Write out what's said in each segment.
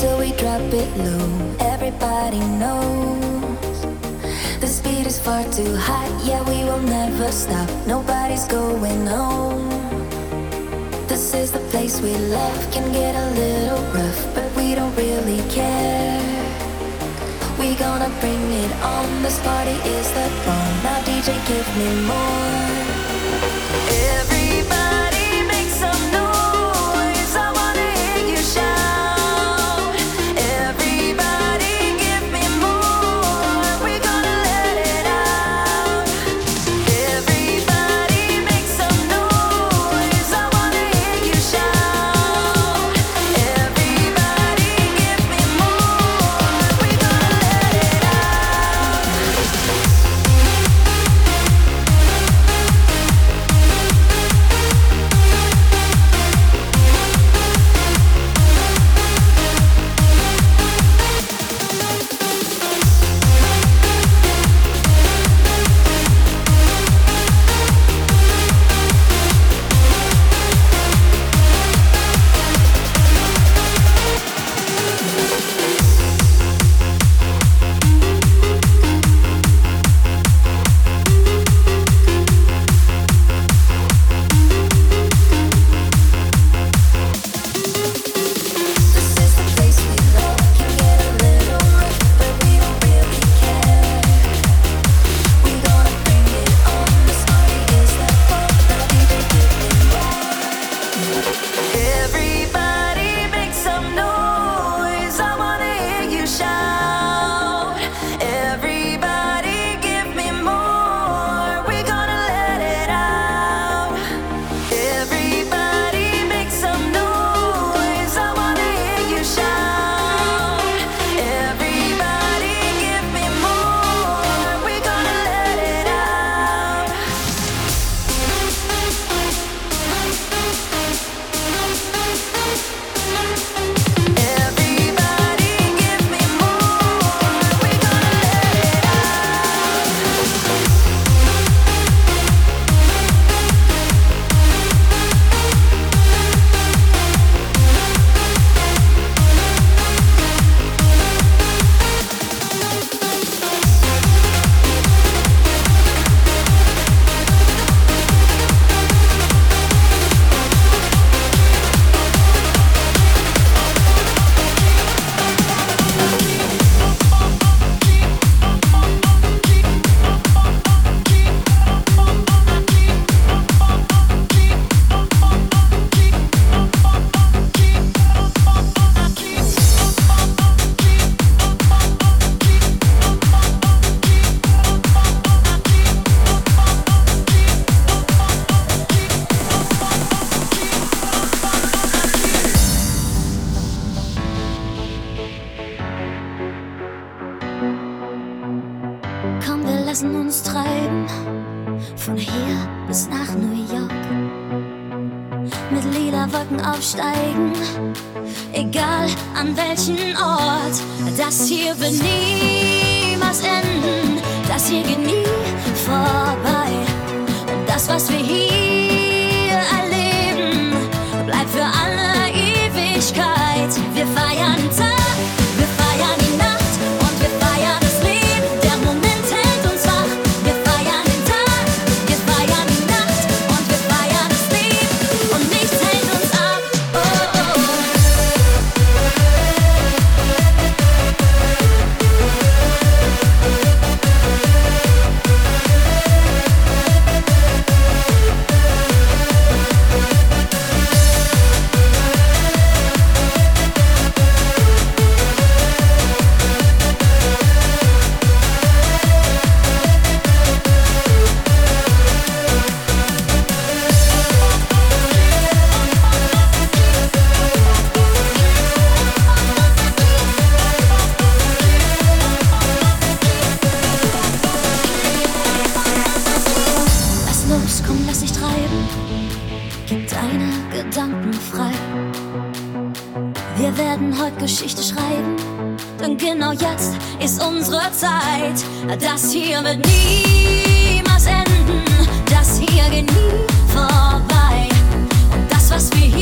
till we drop it low. Everybody knows the speed is far too high. Yeah, we will never stop. Nobody's going home. This is the place we love. Can get a little rough, but we don't really care. We gonna bring it on. This party is the bomb. Now DJ, give me more. können heute Geschichte schreiben. Denn genau jetzt ist unsere Zeit. Das hier wird niemals enden. Das hier geht nie vorbei. Und das, was wir hier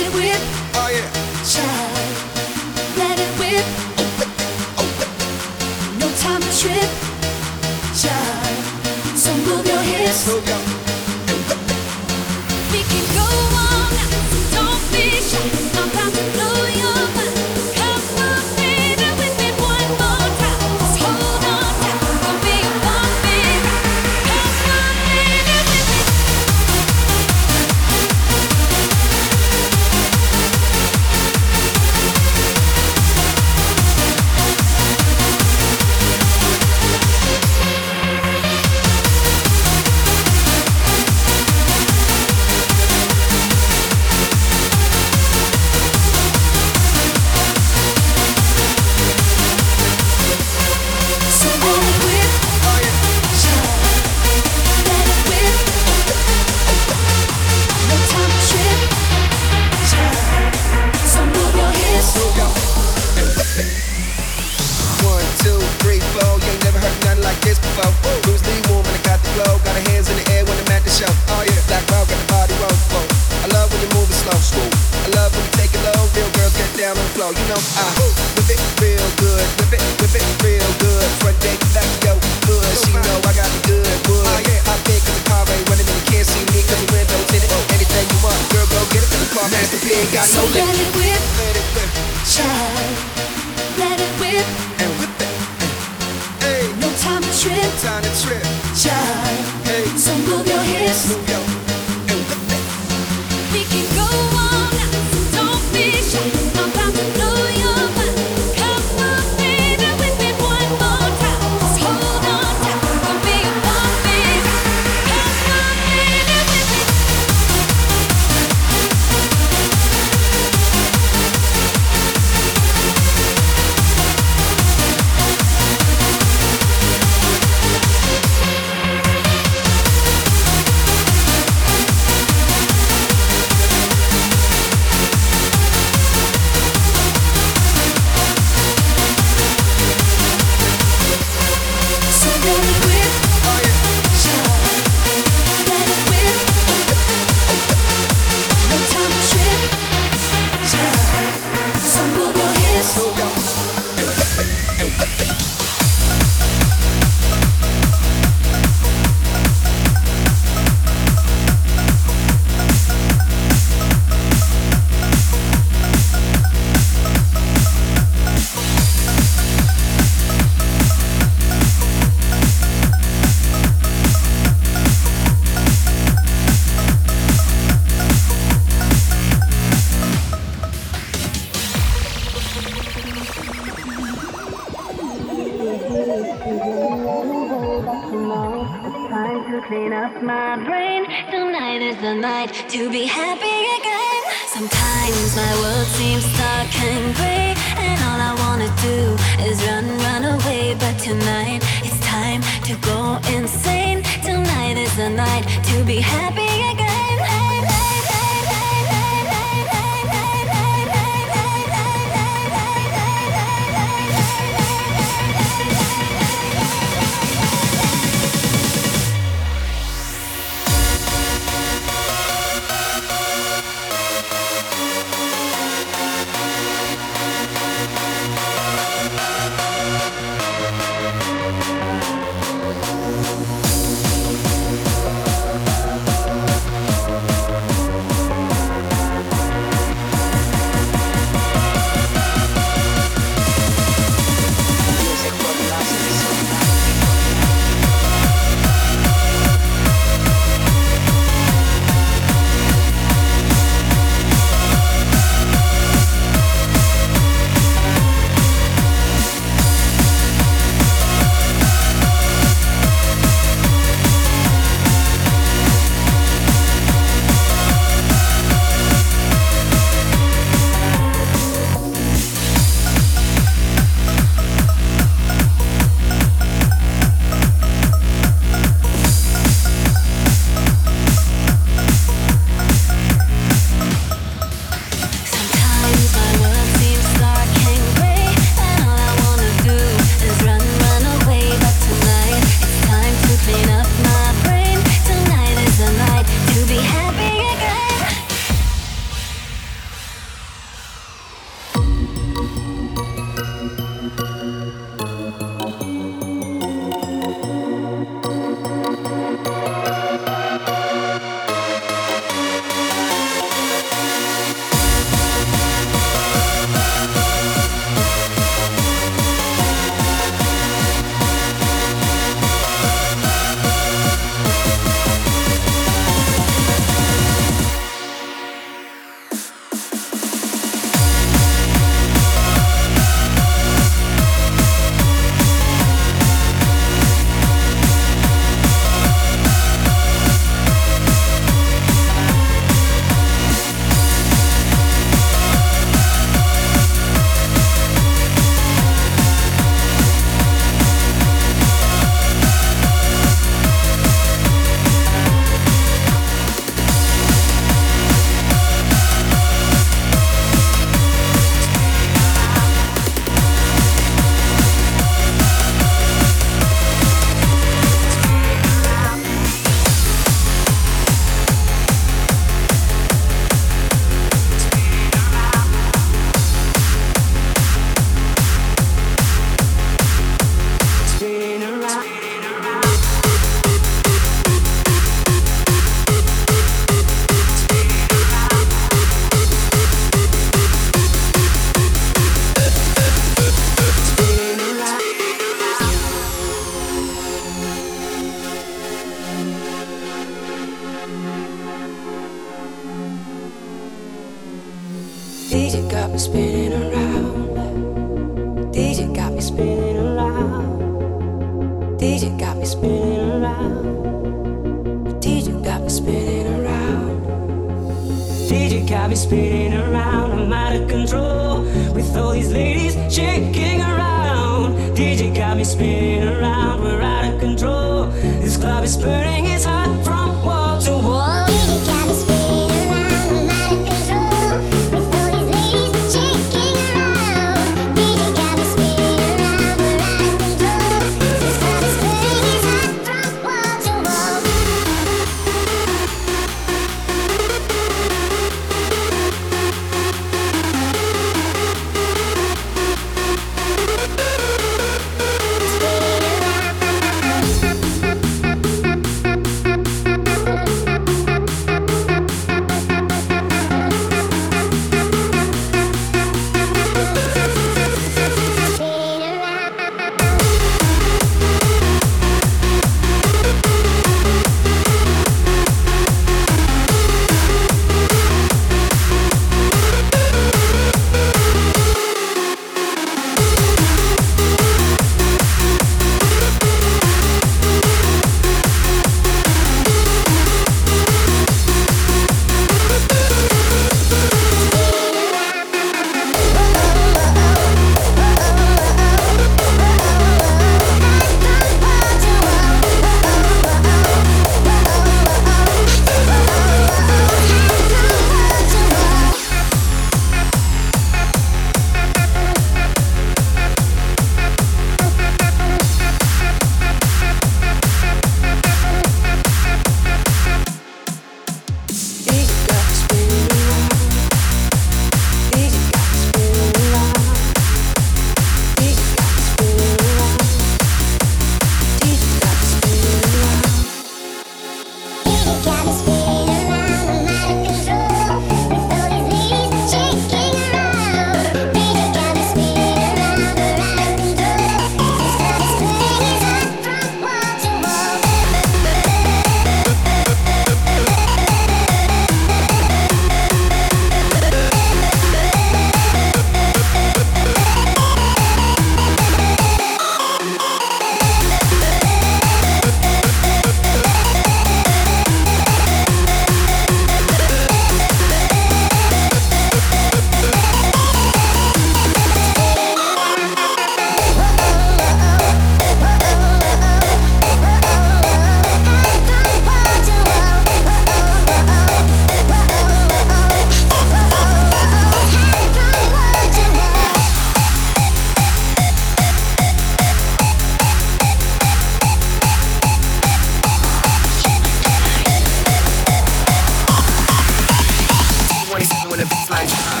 It's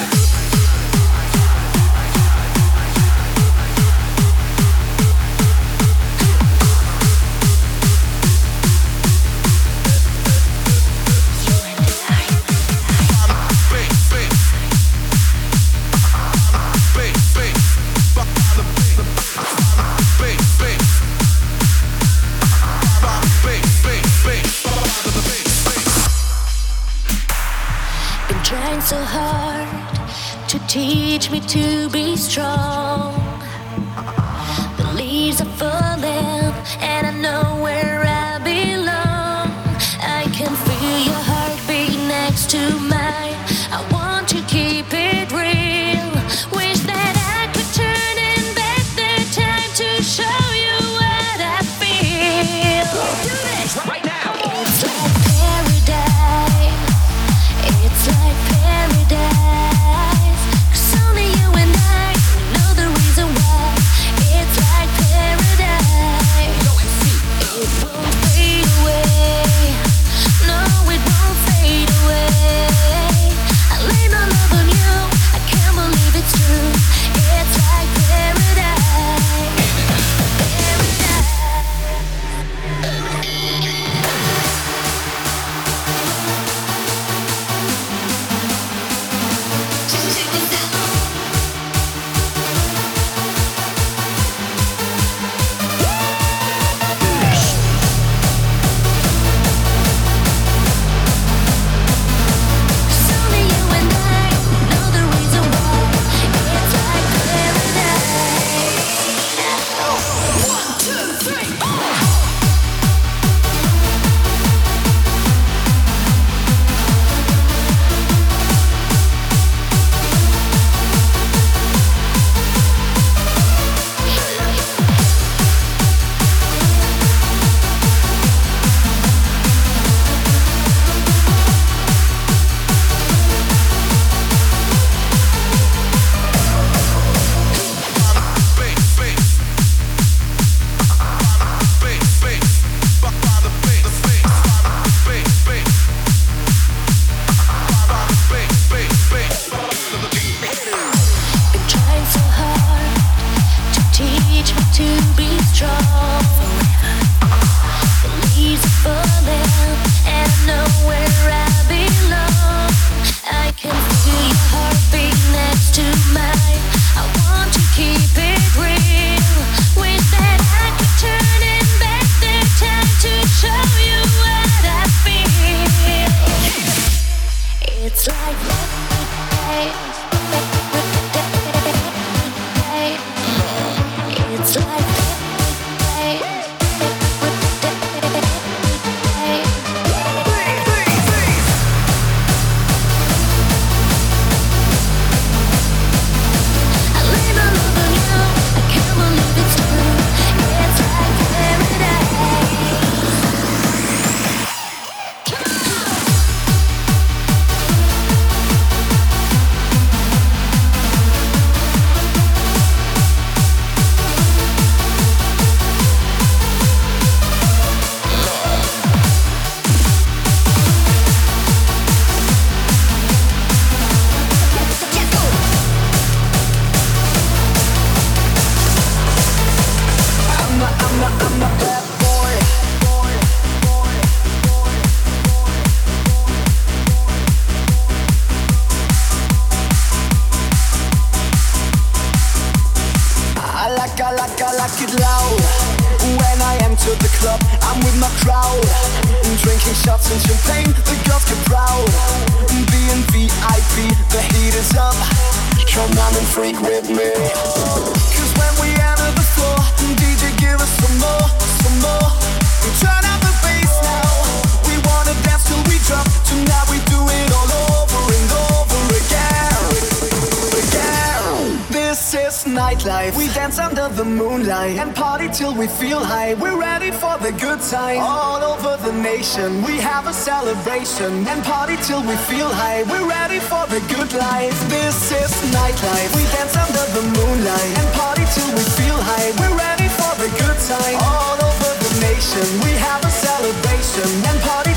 for the good life. This is nightlife. We dance under the moonlight and party till we feel high. We're ready for the good time. All over the nation, we have a celebration and party.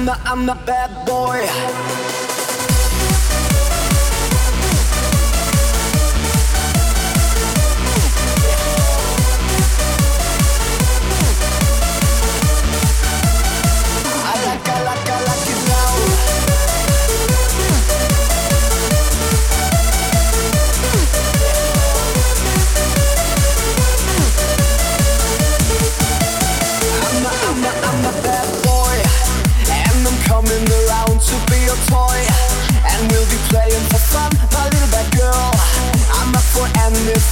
I'm a, I'm a bad boy.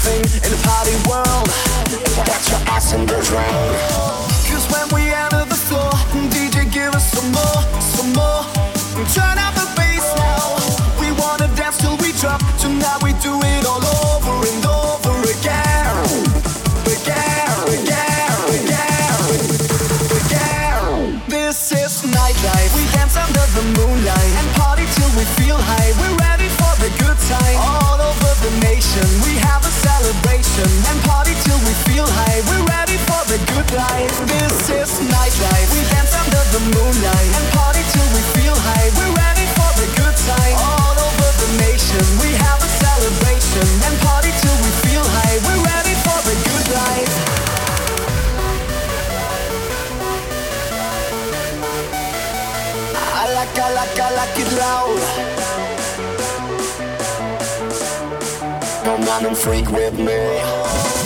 dancing in the party world. Get your ass in the rain. Cause when we enter the floor, DJ give us some more, some more. Turn up. This is nightlife. We dance under the moonlight and party till we feel high. We're ready for a good time. All over the nation, we have a celebration and party till we feel high. We're ready for a good life. I like, I like, I like it loud. Come on and freak with me.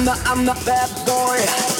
I'm the, I'm the bad boy.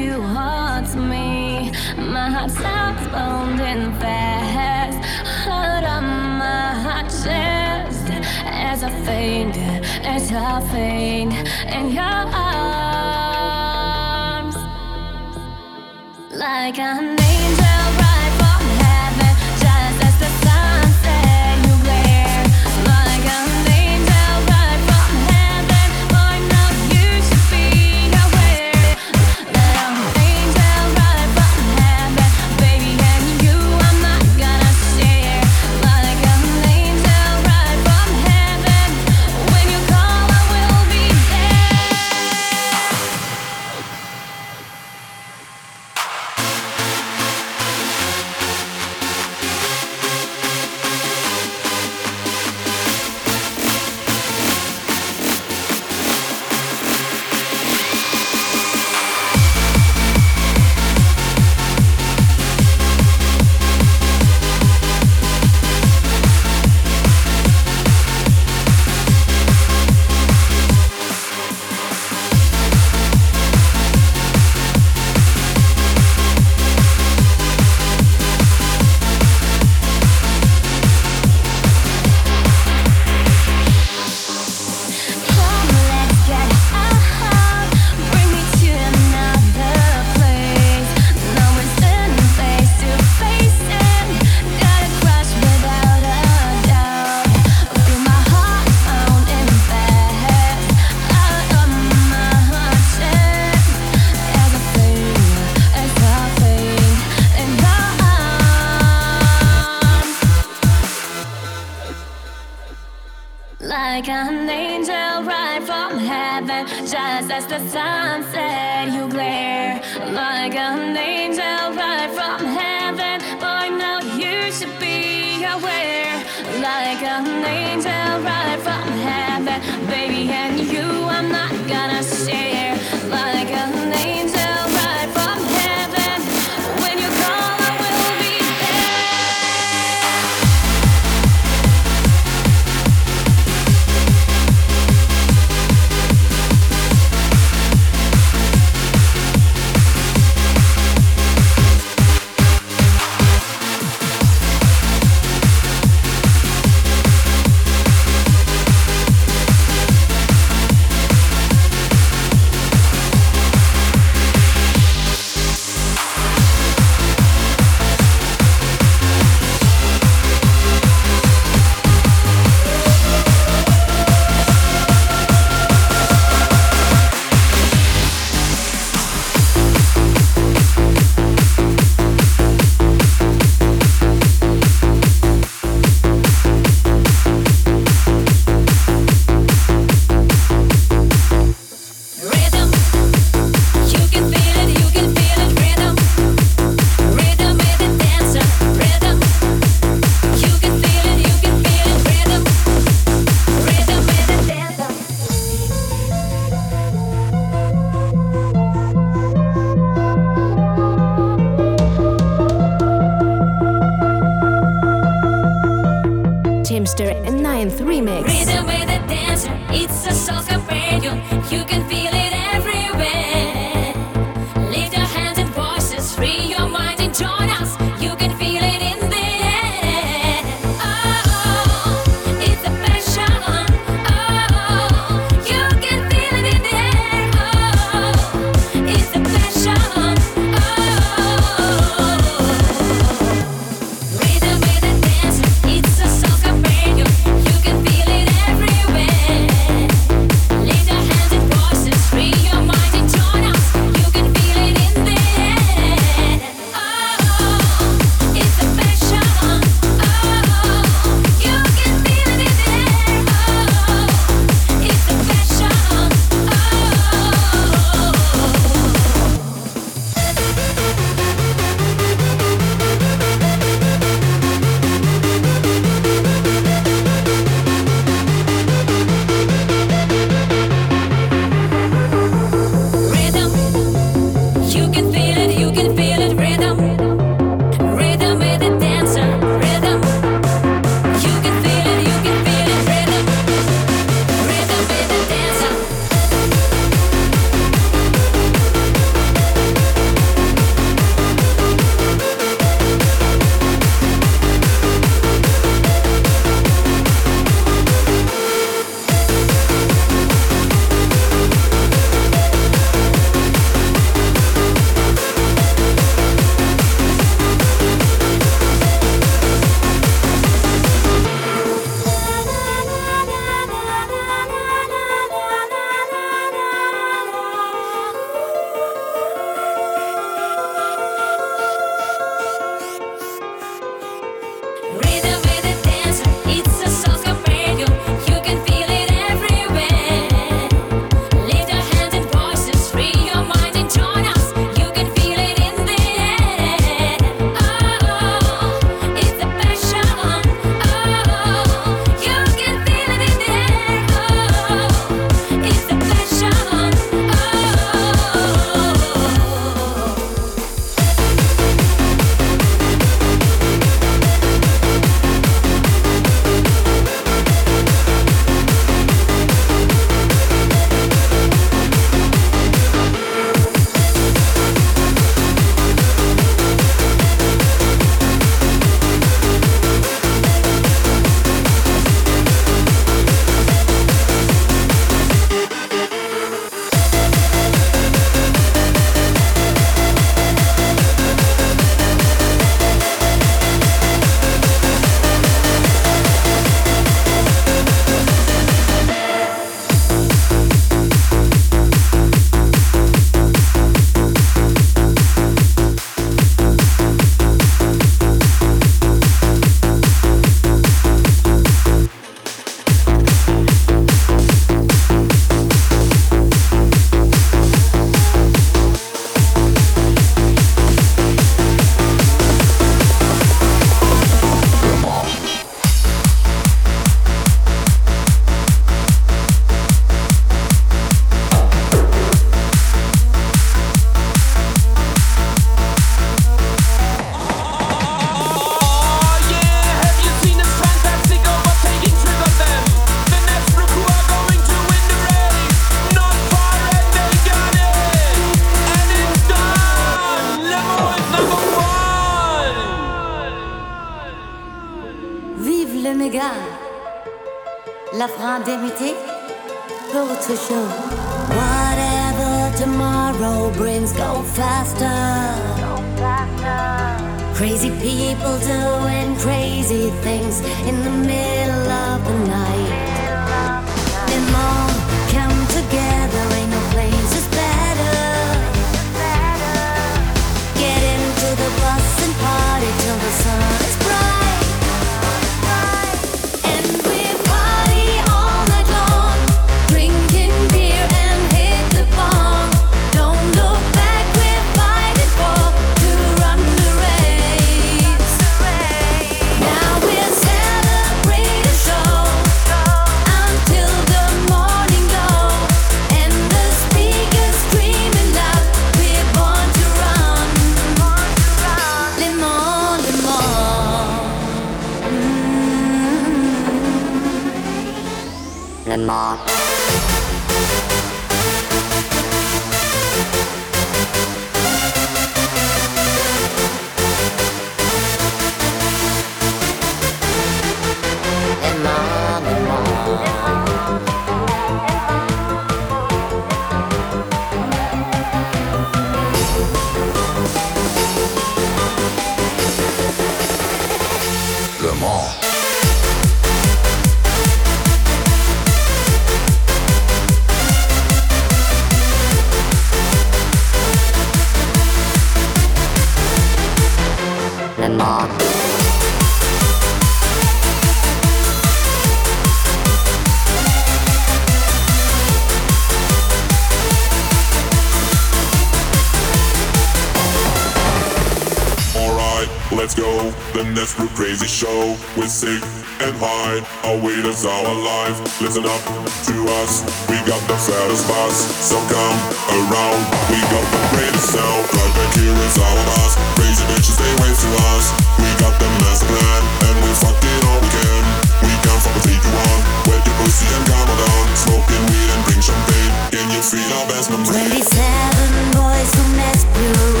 Crazy show. We're sick and high. Our waiters are alive. Listen up to us. We got the fattest bus. So come around. We got the greatest sound. Right back here is our boss. Crazy bitches, they wave to us. We got the master plan. And we fucking all we can. We can fucking take you on. Wet your pussy and calm down. Smoking weed and drink champagne. Can you feel our best memory? 27 boys from Nashville ready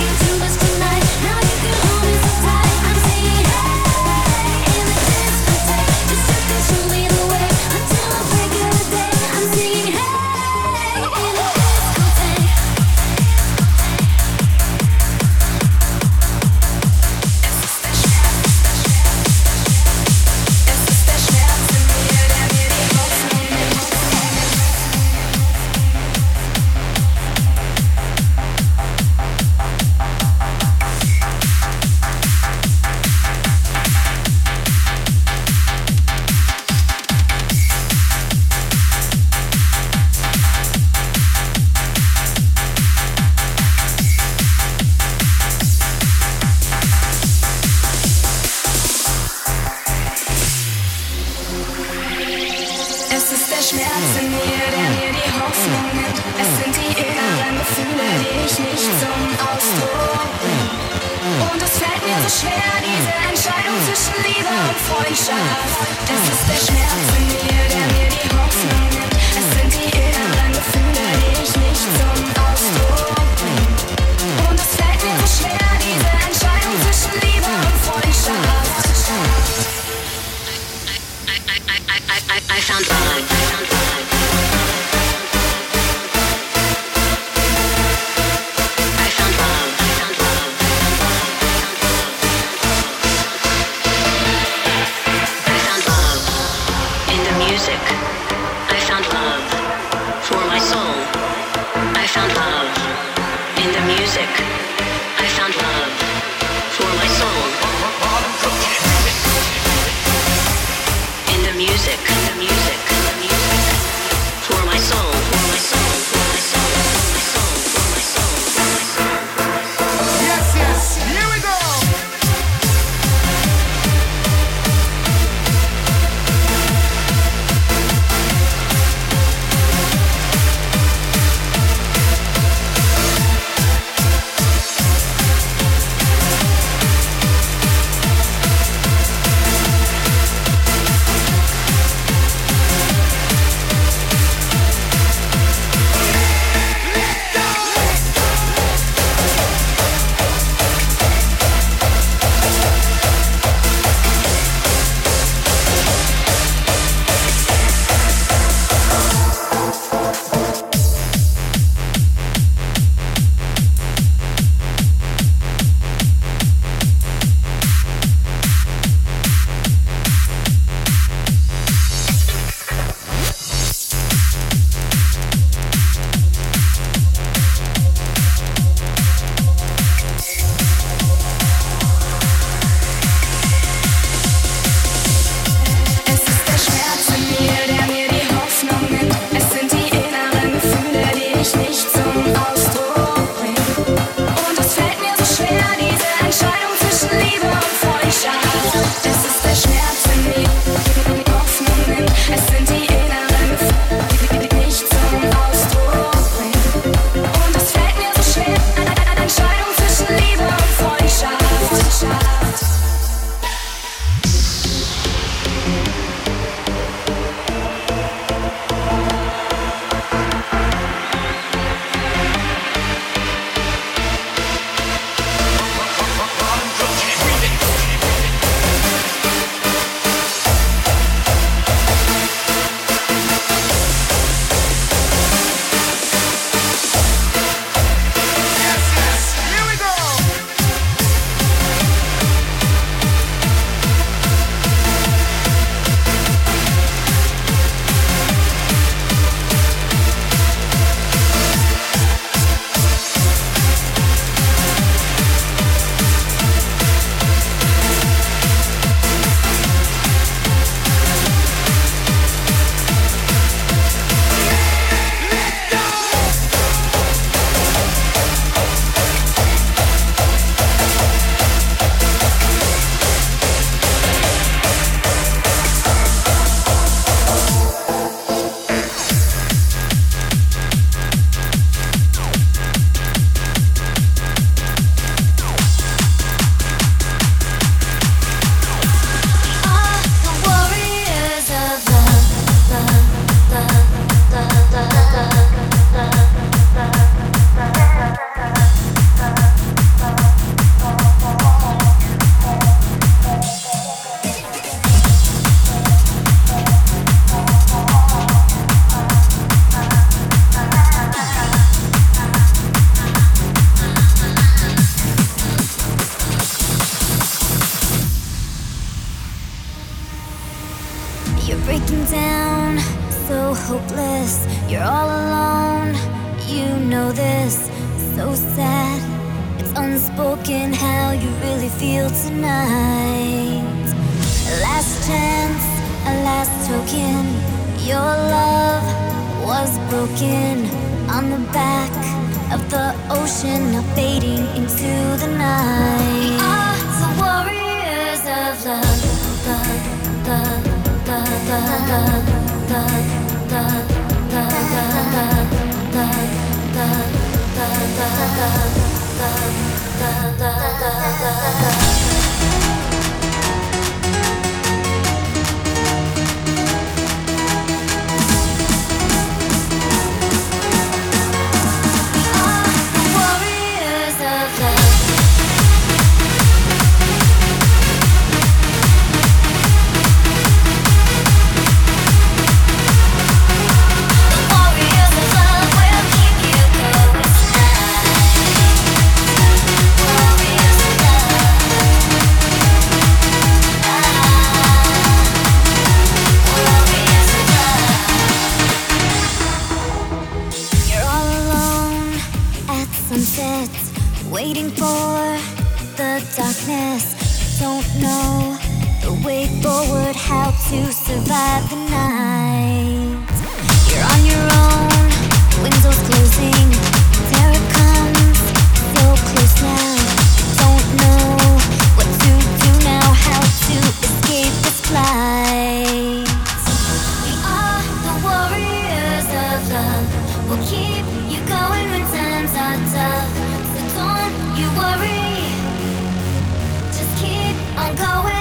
you to going when times are tough. So don't you worry, just keep on going.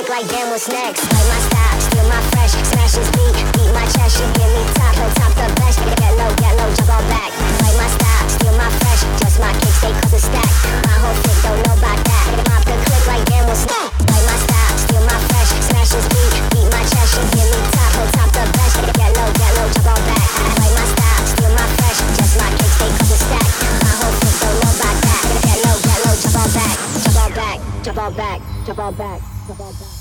click like damn what's next? Play my style, steal my fresh Smash his beat, beat my chest She give me top, no top the best. Get low, get low, jump on back. Play my style, steal my fresh Just my kicks, they cause a stack. My whole fit don't know back.